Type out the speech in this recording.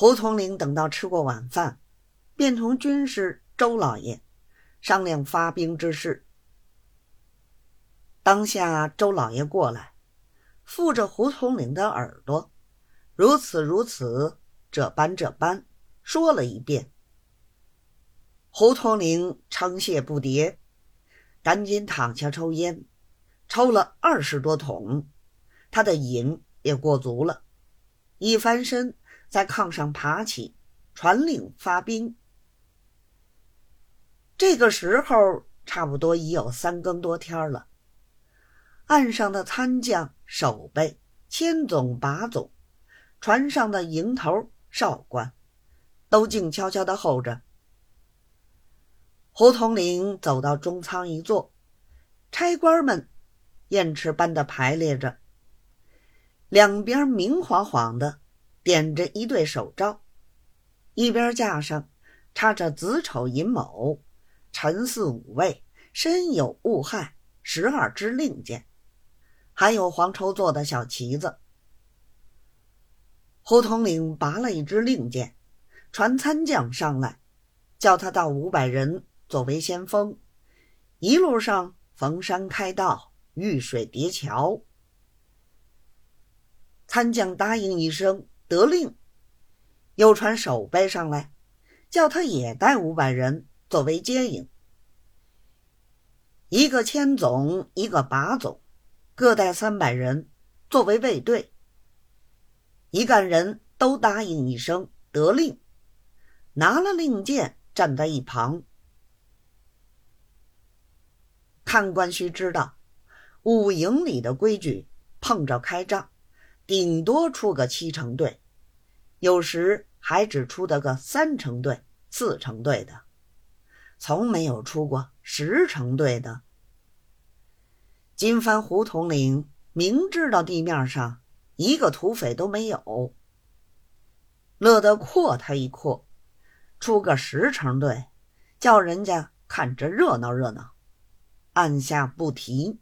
胡统领等到吃过晚饭，便同军师周老爷商量发兵之事。当下周老爷过来，附着胡统领的耳朵，如此如此，这般这般，说了一遍。胡统领称谢不迭，赶紧躺下抽烟，抽了二十多桶，他的瘾也过足了，一翻身。在炕上爬起，传令发兵。这个时候差不多已有三更多天了。岸上的参将、守备、千总、把总，船上的营头、少官，都静悄悄的候着。胡统领走到中舱一坐，差官们雁翅般的排列着，两边明晃晃的。点着一对手诏，一边架上插着子丑寅卯辰巳午未申酉戊亥十二支令箭，还有黄绸做的小旗子。胡统领拔了一支令箭，传参将上来，叫他到五百人作为先锋，一路上逢山开道，遇水叠桥。参将答应一声。得令，又传守备上来，叫他也带五百人作为接应。一个千总，一个把总，各带三百人作为卫队。一干人都答应一声得令，拿了令箭，站在一旁。看官须知道，五营里的规矩，碰着开仗。顶多出个七成队，有时还只出得个三成队、四成队的，从没有出过十成队的。金帆胡统领明知道地面上一个土匪都没有，乐得阔他一阔，出个十成队，叫人家看着热闹热闹，按下不提。